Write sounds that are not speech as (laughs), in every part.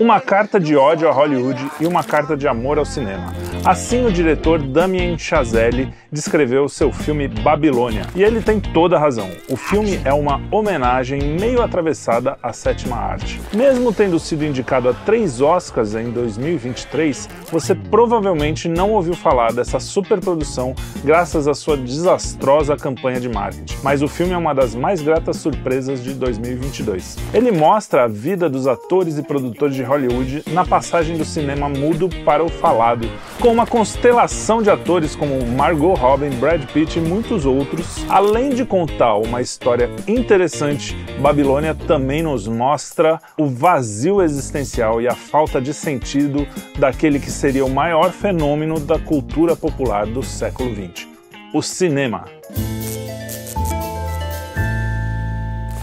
Uma carta de ódio a Hollywood e uma carta de amor ao cinema. Assim o diretor Damien Chazelle descreveu seu filme Babilônia. E ele tem toda a razão. O filme é uma homenagem meio atravessada à sétima arte. Mesmo tendo sido indicado a três Oscars em 2023, você provavelmente não ouviu falar dessa superprodução graças à sua desastrosa campanha de marketing. Mas o filme é uma das mais gratas surpresas de 2022. Ele mostra a vida dos atores e produtores de Hollywood na passagem do cinema mudo para o falado, com uma constelação de atores como Margot Robbie, Brad Pitt e muitos outros. Além de contar uma história interessante, Babilônia também nos mostra o vazio existencial e a falta de sentido daquele que seria o maior fenômeno da cultura popular do século XX, o cinema.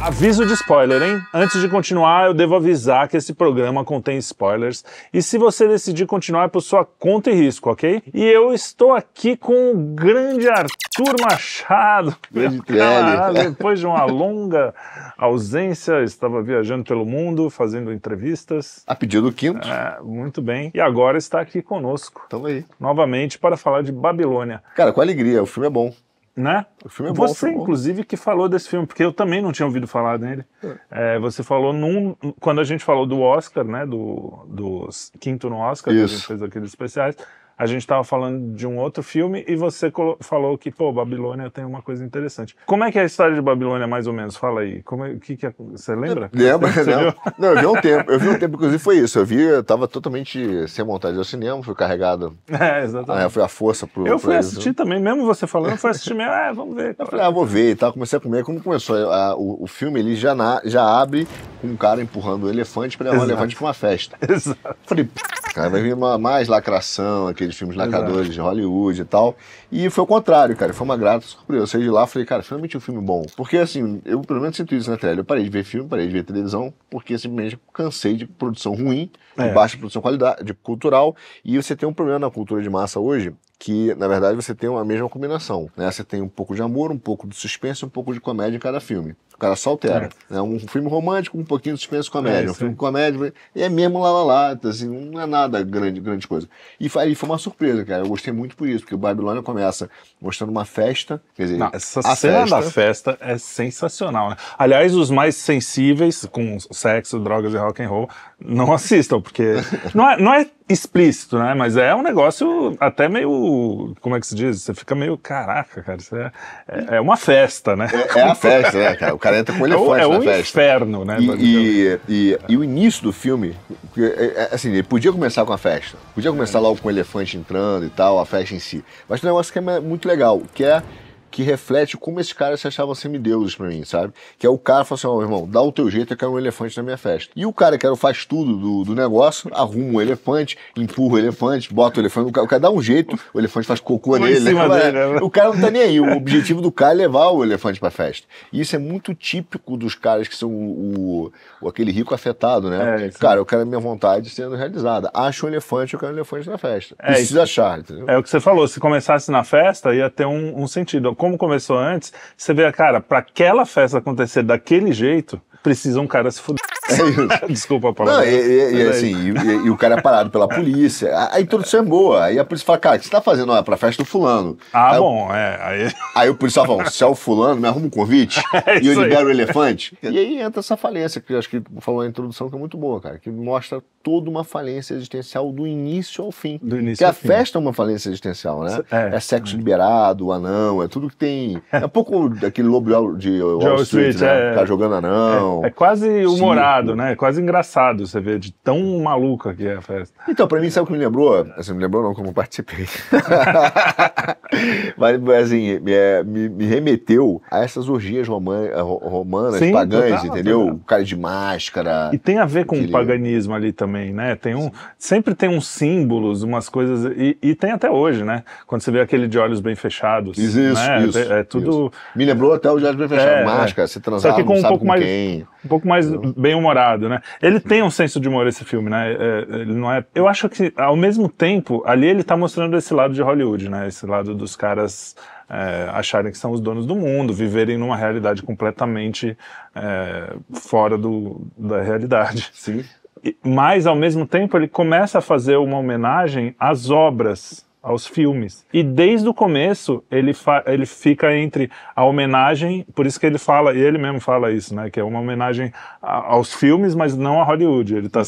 Aviso de spoiler, hein? Antes de continuar, eu devo avisar que esse programa contém spoilers e se você decidir continuar é por sua conta e risco, ok? E eu estou aqui com o grande Arthur Machado. Grande (laughs) Caralho, depois de uma longa ausência, estava viajando pelo mundo, fazendo entrevistas. A pedido do quinto. É, muito bem. E agora está aqui conosco, Tamo aí. novamente, para falar de Babilônia. Cara, com alegria, o filme é bom. Né? O filme é bom. Você, filme é bom. inclusive, que falou desse filme, porque eu também não tinha ouvido falar dele. É, você falou num. Quando a gente falou do Oscar, né? Do, do quinto no Oscar, que a gente fez aqueles especiais. A gente estava falando de um outro filme e você falou que, pô, Babilônia tem uma coisa interessante. Como é que é a história de Babilônia, mais ou menos? Fala aí. Como é, que que é- você lembra? Lembra? Não, viu? não, eu vi um tempo. Eu vi um tempo, inclusive foi isso. Eu vi, eu tava totalmente sem vontade ao cinema, fui carregado. (laughs) É, exatamente. Ah, foi a força pro. eu pro fui eles. assistir também, mesmo você falando, eu fui assistir mesmo. É, vamos ver. Eu falei, ah, vou ver e tal. Comecei a comer. Quando começou a- o, o filme, ele já, na- já abre com um cara empurrando o elefante pra levar o Exato. elefante pra uma festa. (laughs) Exato. Falei, "Pff, cara, vai vir uma, mais lacração, aqueles filmes lacradores de Hollywood e tal. E foi o contrário, cara. Foi uma grata surpresa. Eu saí de lá e falei, cara, finalmente um filme bom. Porque assim, eu pelo menos sinto isso na tela. Eu parei de ver filme, parei de ver televisão, porque simplesmente cansei de produção ruim, de É. baixa produção qualidade, de cultural. E você tem um problema na cultura de massa hoje. Que, na verdade, você tem uma mesma combinação. Né? Você tem um pouco de amor, um pouco de suspense, um pouco de comédia em cada filme. O cara só altera. né? Um filme romântico, um pouquinho de suspense comédia. É, um filme comédia, e é mesmo lá lá lá, assim, não é nada grande, grande coisa. E foi, e foi uma surpresa, cara. Eu gostei muito por isso, porque o Babilônia começa mostrando uma festa, quer dizer, Não, essa a cena festa, da festa é sensacional. Né? Aliás, os mais sensíveis com sexo, drogas e rock and roll não assistam, porque (laughs) não é, não é explícito, né? Mas é um negócio até meio, como é que se diz? Você fica meio, caraca, cara, isso é, é, é uma festa, né? É, é a festa, né, cara? O cara entra com o É o, elefante é na o festa. inferno, né? E, e, e, e o início do filme, é, é, assim, ele podia começar com a festa, podia começar logo com o elefante entrando e tal, a festa em si. Mas tem um negócio que é muito legal, que é que reflete como esses caras se achavam semideuses pra mim, sabe? Que é o cara fala assim, ó, irmão, dá o teu jeito, eu quero um elefante na minha festa. E o cara que era o faz tudo do, do negócio, arruma o elefante, empurra o elefante, bota o elefante, o cara, o cara dá um jeito, o elefante faz cocô nele. né? né? O cara não tá nem aí. O objetivo do cara é levar o elefante pra festa. E isso é muito típico dos caras que são o, o- aquele rico afetado, né? É, isso cara, eu quero a minha vontade sendo realizada. Acho um elefante, eu quero um elefante na festa. É, Precisa achar, entendeu? É o que você falou, se começasse na festa, ia ter um, um sentido. Como começou antes, você vê, cara, pra aquela festa acontecer daquele jeito, precisa um cara se fuder. É. (laughs) Desculpa a Não, palavra. e, e- e Mas é assim, e, e- e o cara é parado pela polícia. A, a introdução é boa. Aí a polícia fala, cara, o que você tá fazendo? Ah, pra festa do fulano. Ah, aí, bom, é. Aí... Aí o policial fala, se é o fulano, me arruma um convite (laughs) É e eu libero o elefante. E aí entra essa falência, que eu acho que falou na introdução que é muito boa, cara, que mostra toda uma falência existencial do início ao fim. Do início Porque a fim. festa é uma falência existencial, né? É, É, sexo liberado, anão, é tudo que tem. É um pouco daquele lobo de Wall- Street, Street, né? é. Tá jogando anão. É quase humorado, Circo. né? É quase engraçado você ver de tão maluca que é a festa. Então, pra mim, sabe o que me lembrou? Assim, me lembrou não, como eu participei. (laughs) Mas, assim, me, é, me- me remeteu a essas orgias roman- ro- romanas, Sim, pagãs, total, entendeu? total. O cara de máscara. E tem a ver com Aquele- o paganismo ali também, né? Tem um, sempre tem uns símbolos, umas coisas, e, e tem até hoje, né? Quando você vê aquele de olhos bem fechados. Isso, isso, né? isso, É tudo isso. Me lembrou até o Jardim Bem Fechado. É, máscara, você transar, Só que com um sabe pouco com mais- quem. Um pouco mais bem humorado, né? Ele tem um senso de humor esse filme, né? É, ele não é. Eu acho que ao mesmo tempo ali ele tá mostrando esse lado de Hollywood, né? Esse lado dos caras é, acharem que são os donos do mundo, viverem numa realidade completamente é, fora do, da realidade. Sim. mas, ao mesmo tempo, ele começa a fazer uma homenagem às obras aos filmes. E desde o começo ele, ele fica entre a homenagem, por isso que ele fala, e ele mesmo fala isso, né, que é uma homenagem a, aos filmes, mas não a Hollywood. Ele tá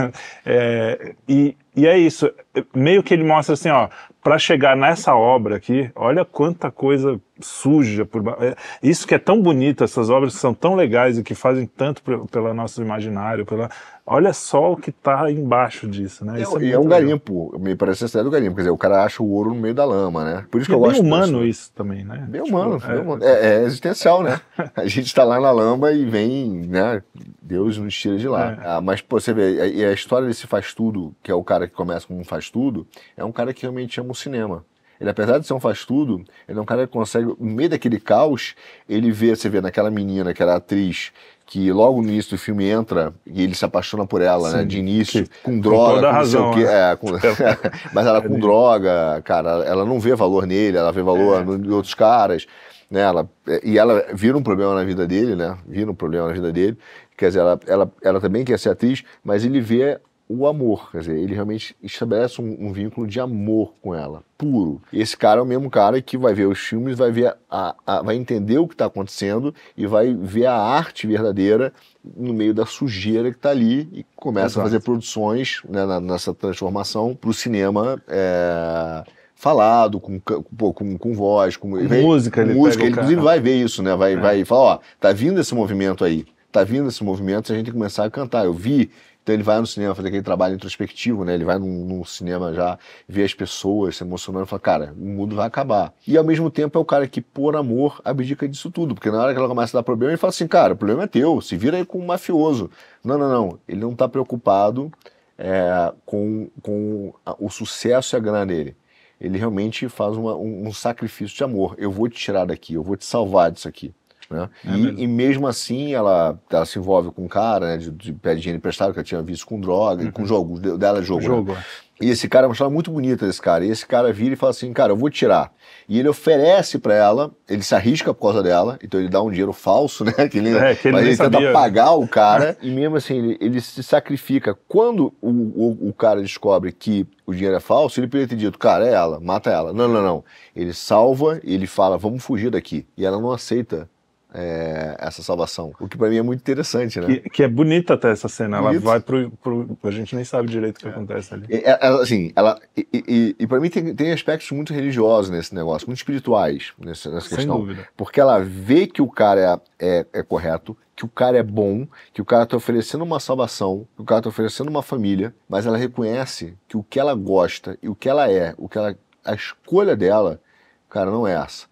(laughs) é, e, e é isso, meio que ele mostra assim, ó, para chegar nessa obra aqui, olha quanta coisa suja por é, isso que é tão bonito, essas obras que são tão legais e que fazem tanto pelo nosso imaginário, pela olha só o que está embaixo disso, né? É, é, é um garimpo, me parece ser do garimpo, quer dizer, o cara acha o ouro no meio da lama, né? Por isso que eu gosto. É bem humano isso também, né? Bem tipo, humano, é, humano. É, é, existencial, né? (laughs) a gente está lá na lama e vem, né? Deus nos tira de lá. É. Ah, mas pô, você vê, e a história desse faz tudo, que é o cara que começa como um faz tudo, é um cara que realmente ama o cinema. Ele, apesar de ser um faz-tudo, ele é um cara que consegue, no meio daquele caos, ele vê, você vê naquela menina, aquela atriz, que logo no início do filme entra e ele se apaixona por ela, né, Sim, né? De início, com droga, com, com razão, o quê. É, com... (laughs) (laughs) mas ela com droga, cara, ela não vê valor nele, ela vê valor é. em outros caras. Né, ela, e ela vira um problema na vida dele, né? Vira um problema na vida dele. Quer dizer, ela, ela, ela também quer ser atriz, mas ele vê o amor. Quer dizer, ele realmente estabelece um, um, vínculo de amor com ela, puro. Esse cara é o mesmo cara que vai ver os filmes, vai ver a, a vai entender o que está acontecendo e vai ver a arte verdadeira no meio da sujeira que está ali e começa Exato. a fazer produções né, na, nessa transformação para o cinema. É falado, com, com, com voz, com, com música. ele música, ele inclusive vai ver isso, né? Vai, é. vai falar, ó, tá vindo esse movimento aí, tá vindo esse movimento, a gente começar a cantar. Eu vi então ele vai no cinema fazer aquele trabalho introspectivo, né? Ele vai num, num cinema já ver as pessoas se emocionando e fala, cara, o mundo vai acabar. E ao mesmo tempo é o cara que, por amor, abdica disso tudo. Porque na hora que ela começa a dar problema, ele fala assim, cara, o problema é teu, se vira aí com um mafioso. Não, não, não. Ele não está preocupado é, com, com o sucesso e a grana dele. Ele realmente faz uma, um, um sacrifício de amor. Eu vou te tirar daqui, eu vou te salvar disso aqui. Né? É e, mesmo. e, mesmo assim ela, ela se envolve com um cara, né, de, de pé de dinheiro emprestado que ela tinha visto com droga, uhum. com jogo, dela é jogo. Né? jogo né? E esse cara, é uma história muito bonita desse cara. E esse cara vira e fala assim, cara, eu vou tirar. E ele oferece para ela, ele se arrisca por causa dela, então ele dá um dinheiro falso, (laughs) né? Que ele, é, que ele mas ele sabia. tenta pagar o cara, (laughs) e mesmo assim, ele, ele se sacrifica. Quando o, o, o, cara descobre que o dinheiro é falso, ele poderia ter dito, cara, é ela, mata ela. Não, não, não. Ele salva, ele fala, vamos fugir daqui. E ela não aceita é, essa salvação. O que para mim é muito interessante, né? Que, que, é bonita até essa cena. Bonito. Ela vai pro, pro, A gente nem sabe direito o que é. acontece ali. É, assim, ela. E, e, e para mim tem, tem aspectos muito religiosos nesse negócio, muito espirituais nessa, nessa Sem questão. Dúvida. Porque ela vê que o cara é, é, é correto, que o cara é bom, que o cara está oferecendo uma salvação, que o cara está oferecendo uma família, mas ela reconhece que o que ela gosta e o que ela é, o que ela, a escolha dela, cara, não é essa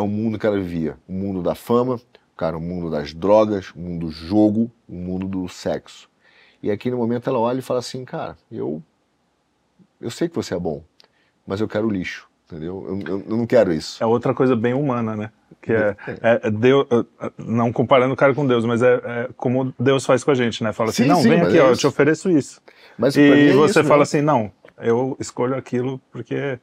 é o mundo que ela vivia. O mundo da fama, cara, o mundo das drogas, o mundo do jogo, o mundo do sexo. E aqui no momento ela olha e fala assim, cara, eu, eu sei que você é bom, mas eu quero lixo, entendeu? Eu, eu, eu não quero isso. É outra coisa bem humana, né? Que é, é, é Deus, não comparando o cara com Deus, mas é, é, como Deus faz com a gente, né? Fala assim, sim, não, sim, vem aqui, é ó, eu te ofereço isso. Mas e é você fala assim, não, eu escolho aquilo porque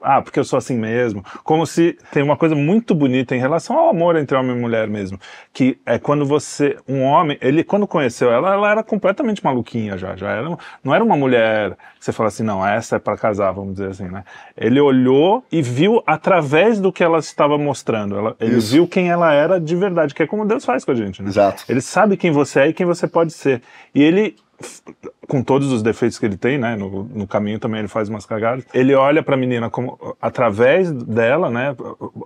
ah, porque eu sou assim mesmo. Como se tem uma coisa muito bonita em relação ao amor entre homem e mulher mesmo, que é quando você, um homem, ele quando conheceu ela, ela era completamente maluquinha já, já era, não era uma mulher que você fala assim, não, essa é para casar, vamos dizer assim, né? Ele olhou e viu através do que ela estava mostrando, ela, ele Isso. viu quem ela era de verdade, que é como Deus faz com a gente, né? Exato. Ele sabe quem você é e quem você pode ser. E ele com todos os defeitos que ele tem, né? No, no caminho também ele faz umas cagadas. Ele olha para a menina como através dela, né?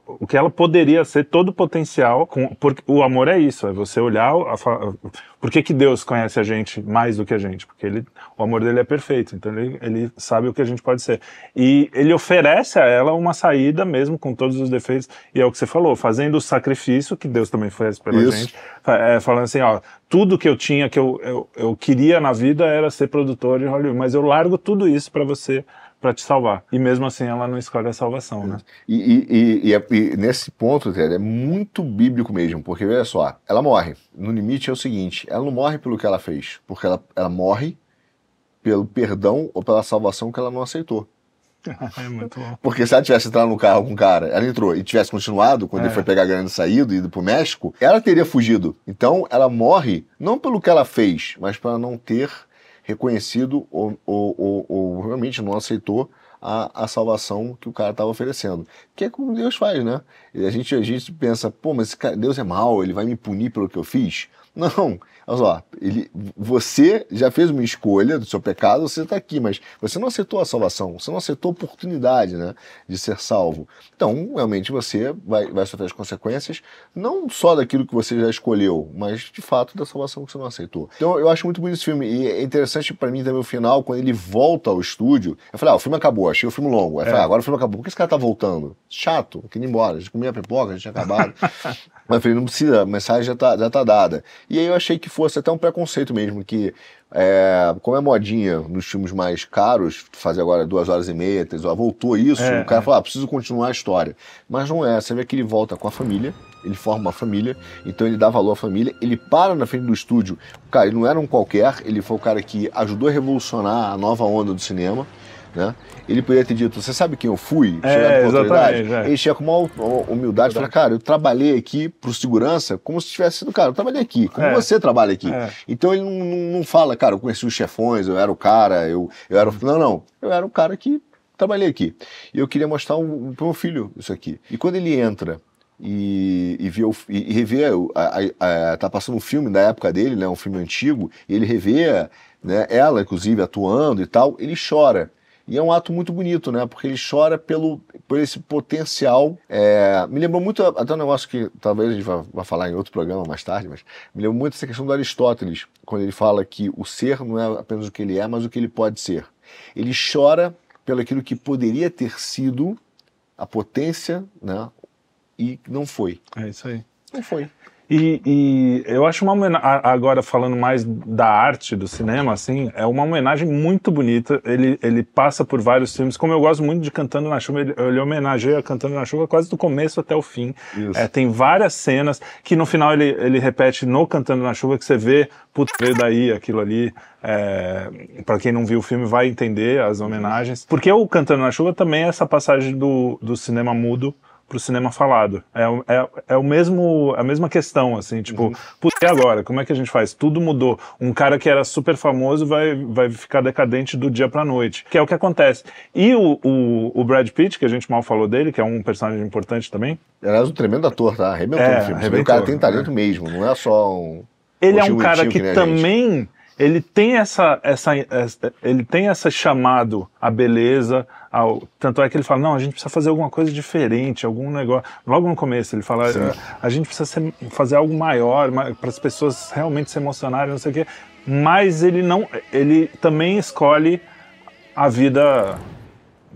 O que ela poderia ser, todo o potencial. Com, porque o amor é isso, é você olhar. A, a, por que, que Deus conhece a gente mais do que a gente? Porque ele, o amor dele é perfeito, então ele, ele sabe o que a gente pode ser. E ele oferece a ela uma saída mesmo com todos os defeitos. E é o que você falou, fazendo o sacrifício que Deus também fez pela isso. gente, é, falando assim, ó, tudo que eu tinha, que eu, eu, eu queria na vida era ser produtor de Hollywood, mas eu largo tudo isso para você para te salvar. E mesmo assim ela não escolhe a salvação, né? E, e, e, e, é, e nesse ponto, Ted, é muito bíblico mesmo, porque veja só, ela morre. No limite é o seguinte, ela não morre pelo que ela fez, porque ela, ela morre pelo perdão ou pela salvação que ela não aceitou. (laughs) É muito bom. Porque se ela tivesse entrado no carro com o cara, ela entrou e tivesse continuado, quando é. ele foi pegar a grana e saído e ido pro México, ela teria fugido. Então ela morre não pelo que ela fez, mas para não ter reconhecido ou, ou, ou, ou realmente não aceitou a, a salvação que o cara estava oferecendo. Que é como Deus faz, né? E a gente, a gente pensa, pô, mas Deus é mau, ele vai me punir pelo que eu fiz? Não, olha só, ele, você já fez uma escolha do seu pecado, você está aqui, mas você não aceitou a salvação, você não aceitou a oportunidade né, de ser salvo. Então, realmente, você vai, vai sofrer as consequências, não só daquilo que você já escolheu, mas de fato da salvação que você não aceitou. Então, eu acho muito bonito esse filme, e é interessante para mim também o final, quando ele volta ao estúdio. Eu falei, ah, o filme acabou, achei o filme longo. Aí eu falei, ah, agora o filme acabou, por que esse cara tá voltando? Chato, queria ir embora, a gente comia pipoca, a gente tinha acabado. (laughs) mas eu falei, não precisa, a mensagem já tá, já tá dada. E aí eu achei que fosse até um preconceito mesmo, que é, como é modinha nos filmes mais caros, fazer agora duas horas e meia, três horas, voltou isso, é, o cara é. fala, ah, preciso continuar a história. Mas não é, você vê que ele volta com a família, ele forma uma família, então ele dá valor à família, ele para na frente do estúdio. Cara, ele não era um qualquer, ele foi o cara que ajudou a revolucionar a nova onda do cinema. Né? Ele poderia ter dito, você sabe quem eu fui? É, exatamente. É. Ele chega com uma humildade e fala, cara, eu trabalhei aqui pro segurança como se tivesse sido, cara, eu trabalhei aqui, como é. você trabalha aqui. É. Então ele não, não, fala, cara, eu conheci os chefões, eu era o cara, eu, eu era o... Não, não, eu era o cara que trabalhei aqui. E eu queria mostrar um, pro meu filho isso aqui. E quando ele entra e, e, vê, e, e revê, a, a, a, tá passando um filme da época dele, né, um filme antigo, e ele revê né, ela, inclusive, atuando e tal, ele chora. E é um ato muito bonito, né? Porque ele chora pelo, por esse potencial. É, me lembrou muito, até um negócio que talvez a gente vá, vá, falar em outro programa mais tarde, mas me lembrou muito essa questão do Aristóteles, quando ele fala que o ser não é apenas o que ele é, mas o que ele pode ser. Ele chora pelo aquilo que poderia ter sido a potência, né? E não foi. É isso aí. Não foi. E, e, eu acho uma homenagem, agora falando mais da arte do cinema, assim, é uma homenagem muito bonita. Ele, ele passa por vários filmes, como eu gosto muito de Cantando na Chuva, ele, ele homenageia Cantando na Chuva quase do começo até o fim. É, tem várias cenas que no final ele, ele repete no Cantando na Chuva, que você vê, putz, veio daí aquilo ali. É, para quem não viu o filme vai entender as homenagens. Porque o Cantando na Chuva também é essa passagem do, do cinema mudo pro cinema falado. É, é, é o mesmo, a mesma questão, assim, tipo, uhum. putz, e agora? Como é que a gente faz? Tudo mudou. Um cara que era super famoso vai, vai ficar decadente do dia pra noite, que é o que acontece. E o, o, o Brad Pitt, que a gente mal falou dele, que é um personagem importante também. Aliás, um tremendo ator, tá? Arrebentou é, no filme. Arrebentou, o cara tem talento é. mesmo, não é só um. Ele é um cara que, que também. Gente ele tem essa, essa, essa, ele tem essa chamado à beleza, ao, tanto é que ele fala, não, a gente precisa fazer alguma coisa diferente, algum negócio. Logo no começo ele fala, a, a gente precisa ser, fazer algo maior para as pessoas realmente se emocionarem, não sei o quê. Mas ele não, ele também escolhe a vida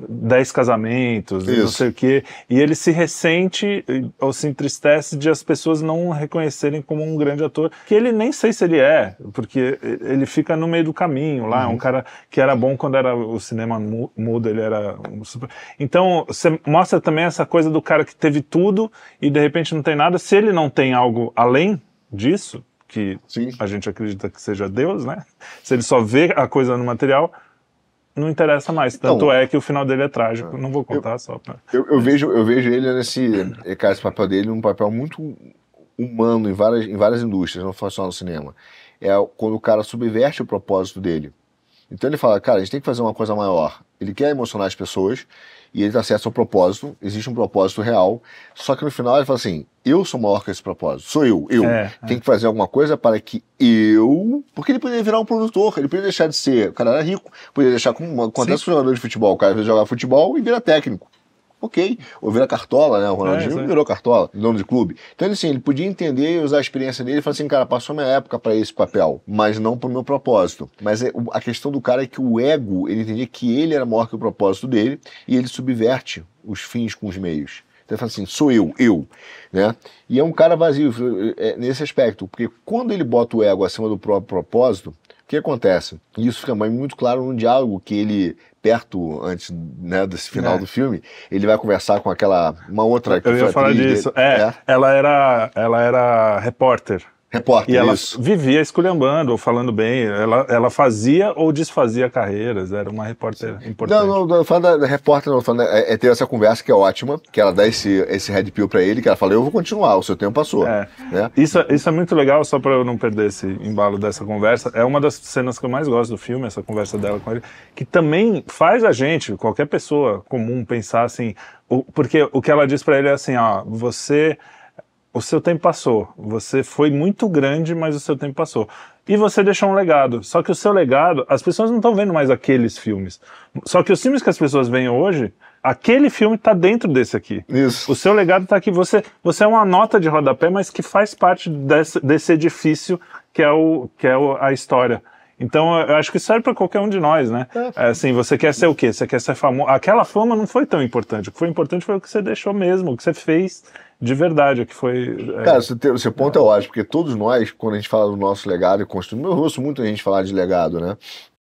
dez casamentos, Isso. não sei o quê, e ele se ressente ou se entristece de as pessoas não reconhecerem como um grande ator, que ele nem sei se ele é, porque ele fica no meio do caminho lá, uhum. um cara que era bom quando era o cinema mudo, ele era um super... Então, você mostra também essa coisa do cara que teve tudo e de repente não tem nada, se ele não tem algo além disso, que Sim. a gente acredita que seja Deus, né? Se ele só vê a coisa no material, não interessa mais. Tanto então, é que o final dele é trágico. Não vou contar eu, só pra... eu, eu, vejo, eu vejo ele nesse. Cara, esse papel dele um papel muito humano em várias, em várias indústrias, não só no cinema. É quando o cara subverte o propósito dele. Então ele fala, cara, a gente tem que fazer uma coisa maior. Ele quer emocionar as pessoas e ele está certo ao propósito, existe um propósito real, só que no final ele fala assim, eu sou maior que esse propósito, sou eu, eu. É, Tem é. que fazer alguma coisa para que eu... Porque ele poderia virar um produtor, ele poderia deixar de ser, o cara era rico, poderia deixar como acontece com jogador de futebol, o cara jogar futebol e vira técnico ok. Ou vira cartola, né? O Ronaldinho é, virou cartola, dono de clube. Então, assim, ele podia entender e usar a experiência dele e falar assim, cara, passou minha época para esse papel, mas não pro meu propósito. Mas é, a questão do cara é que o ego, ele entendia que ele era maior que o propósito dele e ele subverte os fins com os meios. Então ele fala assim, sou eu, eu, né? E é um cara vazio é, nesse aspecto, porque quando ele bota o ego acima do próprio propósito, o que acontece? E isso fica muito claro no diálogo que ele, perto, antes né, desse final é. do filme, ele vai conversar com aquela, uma outra... Eu ia falar disso. É, é, ela era, ela era repórter. Repórter, E ela isso. vivia esculhambando ou falando bem. Ela, ela fazia ou desfazia carreiras. Era uma repórter importante. Não, não, não falando da, da repórter, não, falando, é, é ter essa conversa que é ótima, que ela dá esse, esse red pill pra ele, que ela fala, eu vou continuar, o seu tempo passou. É. Né? Isso, isso é muito legal, só para eu não perder esse embalo dessa conversa. É uma das cenas que eu mais gosto do filme, essa conversa dela com ele, que também faz a gente, qualquer pessoa comum, pensar assim. o- porque o que ela diz para ele é assim: ó, você. O seu tempo passou. Você foi muito grande, mas o seu tempo passou. E você deixou um legado. Só que o seu legado, as pessoas não estão vendo mais aqueles filmes. Só que os filmes que as pessoas veem hoje, aquele filme está dentro desse aqui. Isso. O seu legado está aqui. Você, você é uma nota de rodapé, mas que faz parte desse, desse edifício que é, o, que é o- a história. Então, eu acho que serve para qualquer um de nós, né? É, assim, você quer ser o quê? Você quer ser famoso. Aquela fama não foi tão importante. O que foi importante foi o que você deixou mesmo, o que você fez de verdade, que foi. é, Cara, você seu ponto é ótimo, porque todos nós, quando a gente fala do nosso legado e construir, eu ouço muita gente falar de legado, né?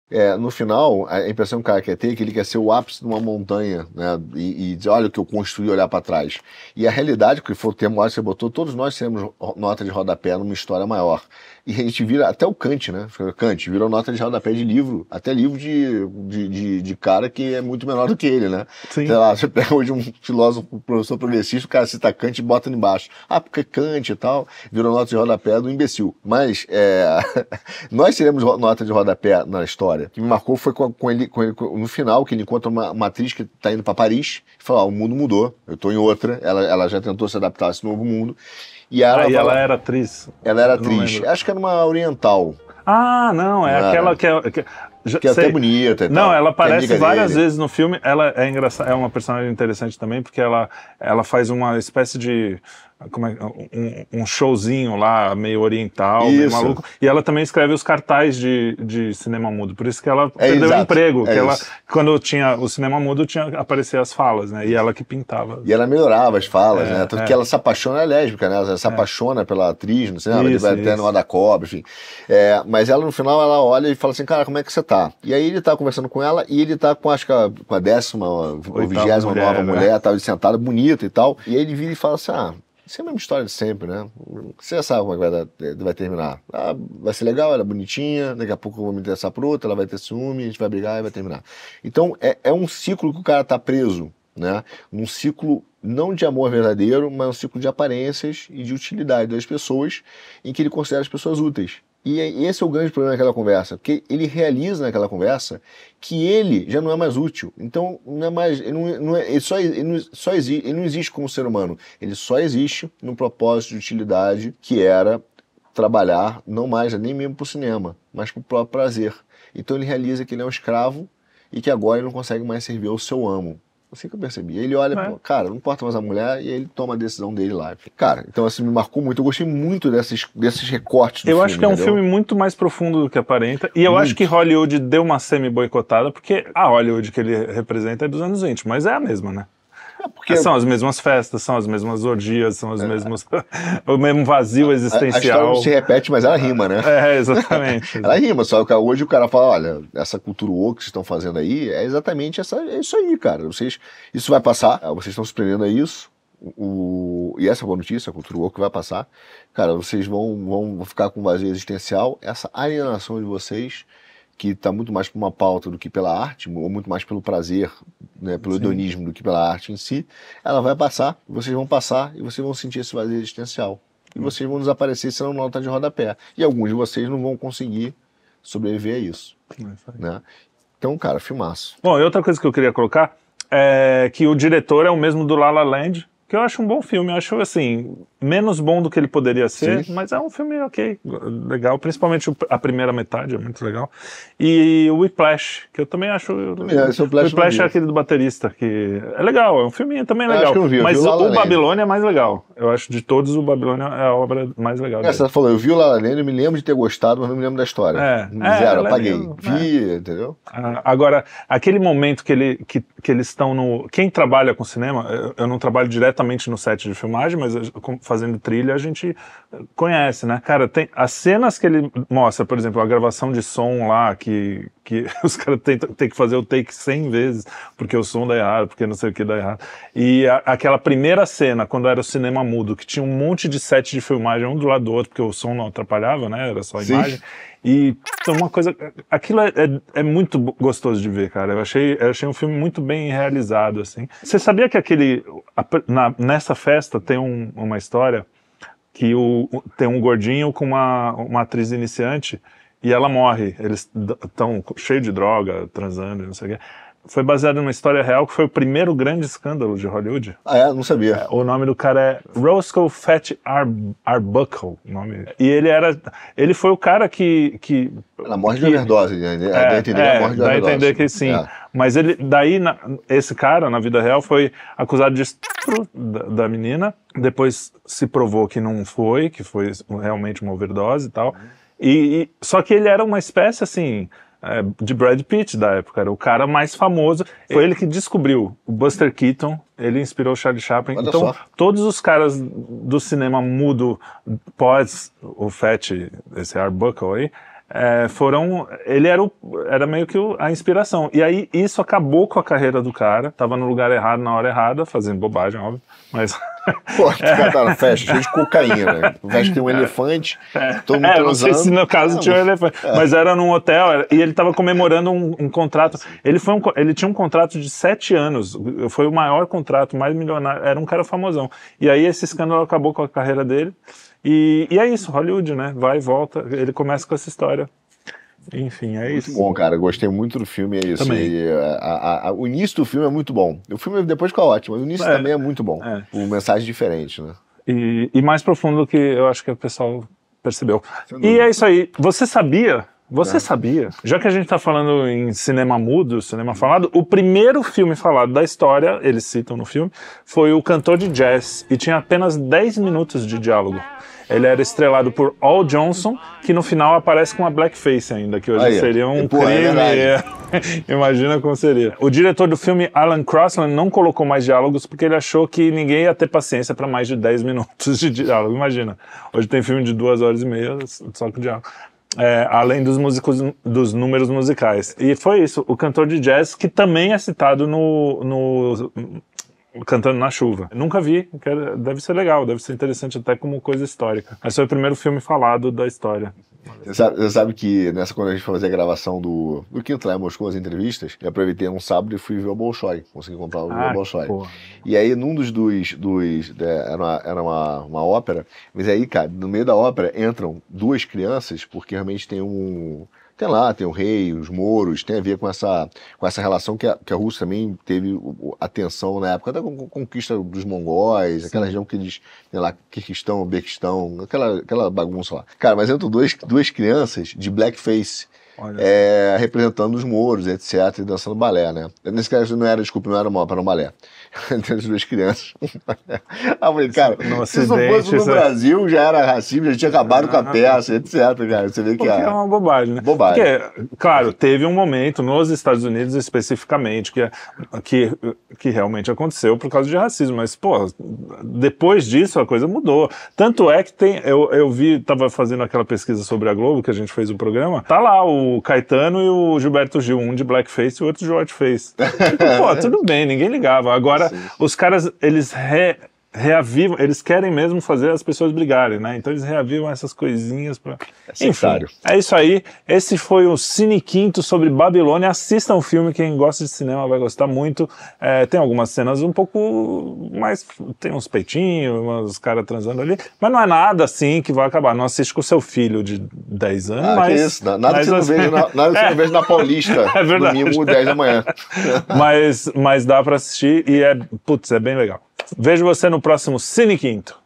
É, no final, a impressão que o cara quer ter é que ele quer ser o ápice de uma montanha, né? E, e dizer, olha o que eu construí, olhar para trás. E a realidade, que foi o termo que você botou, todos nós temos nota de rodapé numa história maior. E a gente vira, até o Kant, né? Kant virou nota de rodapé de livro, até livro de, de, de, de cara que é muito menor do que ele, né? Sim. Sei lá, você pega hoje um filósofo, um professor progressista, o cara cita Kant e bota embaixo. Ah, porque Kant e tal, virou nota de rodapé do imbecil. Mas é, (laughs) nós teremos nota de rodapé na história. O que me marcou foi com, com ele, com ele- no final, que ele encontra uma, uma atriz que está indo para Paris e fala: ah, o mundo mudou, eu estou em outra. Ela, ela já tentou se adaptar a esse novo mundo. E ela, Ah, e ela era atriz. ela era atriz. Acho que era uma oriental, Ah, não, é aquela que é. que- já que é sei. até bonita. Não, ela é aparece várias dele. vezes no filme. Ela é engraçada, é uma personagem interessante também, porque ela, ela faz uma espécie de. É, um, um showzinho lá, meio oriental, meio maluco. E ela também escreve os cartazes de, de cinema mudo. Por isso que ela É, perdeu o emprego. é ela, isso. quando tinha o cinema mudo, tinha aparecer as falas, né? E ela que pintava. E ela melhorava as falas, É, né? Tanto é. que ela se apaixona, ela é lésbica, né? Ela se apaixona pela atriz, não sei, ela Isso, vai até isso. no da cobra, enfim. É, mas ela, no final, ela olha e fala assim, cara, como é que você tá? E aí ele tá conversando com ela e ele tá com, acho que a, com a décima ou vigésima mulher, nova né? mulher, tá sentada, bonita e tal. E aí ele vira e fala assim, ah... Isso é a mesma história de sempre, né? Você já sabe como é que vai, dar- vai terminar. Ah, vai ser legal, ela é bonitinha, daqui a pouco eu vou me interessar por outra, ela vai ter ciúme, a gente vai brigar e vai terminar. Então, é, é um ciclo que o cara tá preso, né? Num ciclo não de amor verdadeiro, mas um ciclo de aparências e de utilidade das pessoas, em que ele considera as pessoas úteis. E é- esse é o grande problema daquela conversa, porque ele realiza naquela conversa que ele já não é mais útil. Então, não é mais, ele, não, não é- ele só, ele não, só exi- ele não existe como ser humano. Ele só existe no propósito de utilidade que era trabalhar, não mais nem mesmo para o cinema, mas para o próprio prazer. Então ele realiza que ele é um escravo e que agora ele não consegue mais servir ao seu amo. Assim que eu percebi. Ele olha, É. pô, cara, não importa mais a mulher, e ele toma a decisão dele lá. Cara, então assim, me marcou muito. Eu gostei muito desses, desses recortes do Eu filme. acho que é um entendeu? filme muito mais profundo do que aparenta. E eu Muito. acho que Hollywood deu uma semi-boicotada, porque a Hollywood que ele representa é dos anos 20, mas é a mesma, né? É porque São as mesmas festas, são as mesmas orgias, são os mesmos. (laughs) o mesmo vazio a, a história existencial. não se repete, mas ela rima, né? É, exatamente. (laughs) Ela rima, só que hoje o cara fala, olha, essa cultura woke que vocês estão fazendo aí é exatamente essa, é isso aí, cara. Vocês, isso vai passar, vocês estão se prendendo a isso. O, e essa é a boa notícia, a cultura woke vai passar. Cara, vocês vão, vão ficar com vazio existencial. Essa alienação de vocês, que está muito mais por uma pauta do que pela arte, ou muito mais pelo prazer, né, pelo Sim. hedonismo do que pela arte em si, ela vai passar, vocês vão passar e vocês vão sentir esse vazio existencial. E vocês vão desaparecer serão nota de rodapé. E alguns de vocês não vão conseguir sobreviver a isso, né? Então, cara, filmaço. Bom, e outra coisa que eu queria colocar é que o diretor é o mesmo do La La Land, que eu acho um bom filme. Eu acho, assim, menos bom do que ele poderia ser, Sim. mas é um filme ok, legal. Principalmente a primeira metade, é muito legal. E o Whiplash, que eu também acho... É, esse o Whiplash eu Whiplash é aquele do baterista, que é legal, é um filminho também Eu legal. acho que eu não vi, eu mas o o. Babilônia é mais legal. Eu acho de todos, o Babilônia é a obra mais legal É, você falou, eu vi o La La Land, eu me lembro de ter gostado, mas não me lembro da história. É, é, Zero, é apaguei. vi, entendeu? Ah, agora, aquele momento que, ele, que, que eles estão no. Quem trabalha com cinema, eu, eu não trabalho diretamente no set de filmagem, mas fazendo trilha a gente conhece, né? Cara, tem as cenas que ele mostra, por exemplo, a gravação de som lá, que, que (laughs) os caras têm, têm que fazer o take 100 vezes, porque o som dá errado, porque não sei o que dá errado. E a, aquela primeira cena, quando era o cinema mudo, que tinha um monte de set de filmagem um do lado do outro, porque o som não atrapalhava, né? Era só a imagem. E é uma coisa. Aquilo é, é, é, muito gostoso de ver, cara. Eu achei, eu achei um filme muito bem realizado, assim. Você sabia que aquele. Na, nessa festa tem um, uma história que o, tem um gordinho com uma, uma atriz iniciante e ela morre. Eles estão cheios de droga, transando, não sei o quê foi baseado numa história real que foi o primeiro grande escândalo de Hollywood. Ah, é? Não sabia. É, o nome do cara é Roscoe Fat Ar Arbuckle, nome. E ele era, ele foi o cara que que na morte de overdose, né? É, dá entender é, a morte de dá overdose. entender que sim. É. Mas ele, daí, na, esse cara, na vida real, foi acusado de estupro da, da, menina. Depois se provou que não foi, que foi realmente uma overdose e tal. E, e, só que ele era uma espécie assim é, de Brad Pitt da época, era o cara mais famoso. Foi ele que descobriu o Buster Keaton, ele inspirou o Charlie Chaplin. Olha então, só. todos os caras do cinema mudo pós o Fat, esse Arbuckle aí, é, foram. Ele era, o, era meio que o, a inspiração. E aí isso acabou com a carreira do cara. Tava no lugar errado, na hora errada, fazendo bobagem, óbvio. Mas. (laughs) Pô, o cara tá na festa, cheio de cocaína, né? Veste tem um elefante, todo mundo é, Não sei se no caso tinha um elefante, é. mas era num hotel e ele tava comemorando um, um contrato. Ele, foi um, ele tinha um contrato de sete anos, foi o maior contrato, mais milionário, era um cara famosão. E aí esse escândalo acabou com a carreira dele. E, e é isso, Hollywood, né? Vai e volta. Ele começa com essa história. Enfim, é isso. Muito bom, cara. Gostei muito do filme, é isso. Também. E, a, a, o início do filme é muito bom. O filme depois ficou ótimo, mas o início é, também é muito bom. É. Uma mensagem diferente, né? E, e, mais profundo do que eu acho que o pessoal percebeu. E é isso aí. Você sabia? Você é. sabia? Já que a gente está falando em cinema mudo, cinema falado, o primeiro filme falado da história, eles citam no filme, foi o cantor de jazz e tinha apenas 10 minutos de diálogo. Ele era estrelado por Al Johnson, que no final aparece com uma blackface ainda, que hoje Aí, seria um pô, é crime. É (laughs) Imagina como seria. O diretor do filme, Alan Crossland, não colocou mais diálogos porque ele achou que ninguém ia ter paciência para mais de 10 minutos de diálogo. Imagina. Hoje tem filme de duas horas e meia só com diálogo. É, além dos músicos, dos números musicais. E foi isso, o cantor de jazz, que também é citado no, no cantando na chuva. Nunca vi, deve ser legal, deve ser interessante até como coisa histórica. Mas foi o primeiro filme falado da história. Você sabe, você sabe, que nessa quando a gente foi fazer a gravação do, do Quinto lá em Moscou, as entrevistas, eu aproveitei um sábado e fui ver o Bolshoi, consegui comprar o ah, Bolshoi. E aí, num dos dos, dos é, era, uma, era uma, uma ópera, mas aí, cara, no meio da ópera entram duas crianças, porque realmente tem um tem lá, tem o rei, os mouros, tem a ver com essa, com essa relação que a, que a Rússia também teve atenção na época da conquista dos mongóis, Sim. aquela região que eles, tem lá, Kirguistão, Bequistão, aquela, aquela bagunça lá. Cara, mas entram dois, duas crianças de blackface é, representando os mouros, etc., e dançando balé, né? Nesse caso não era, desculpa, não era uma, para um balé. (laughs) entre as duas crianças. Eu falei, cara, no se isso fosse no Brasil, já era racismo, já tinha acabado com a peça, etc, cara. Você vê que é... é uma bobagem, né? Bobagem. Porque, claro, teve um momento nos Estados Unidos especificamente que, que, que realmente aconteceu por causa de racismo, mas, pô, depois disso a coisa mudou. Tanto é que tem, eu, eu vi, tava fazendo aquela pesquisa sobre a Globo, que a gente fez o um programa, tá lá o Caetano e o Gilberto Gil, um de blackface e o outro de whiteface. tipo, (laughs) pô, tudo bem, ninguém ligava. Agora, Sim. os caras, eles re, reavivam, eles querem mesmo fazer as pessoas brigarem, né? Então eles reavivam essas coisinhas para. É Enfim, é isso aí. Esse foi o Cine Quinto sobre Babilônia. Assistam o filme, quem gosta de cinema vai gostar muito. É, tem algumas cenas um pouco mais. Tem uns peitinhos, uns caras transando ali, mas não é nada assim que vai acabar. Não assiste com seu filho de 10 anos. Ah, mas, isso, nada mas, que você não veja na, nada que não (laughs) veja na Paulista, (laughs) é verdade. domingo, 10 da manhã. mas, mas dá para assistir e é, putz, é bem legal. Vejo você no próximo Cine Quinto.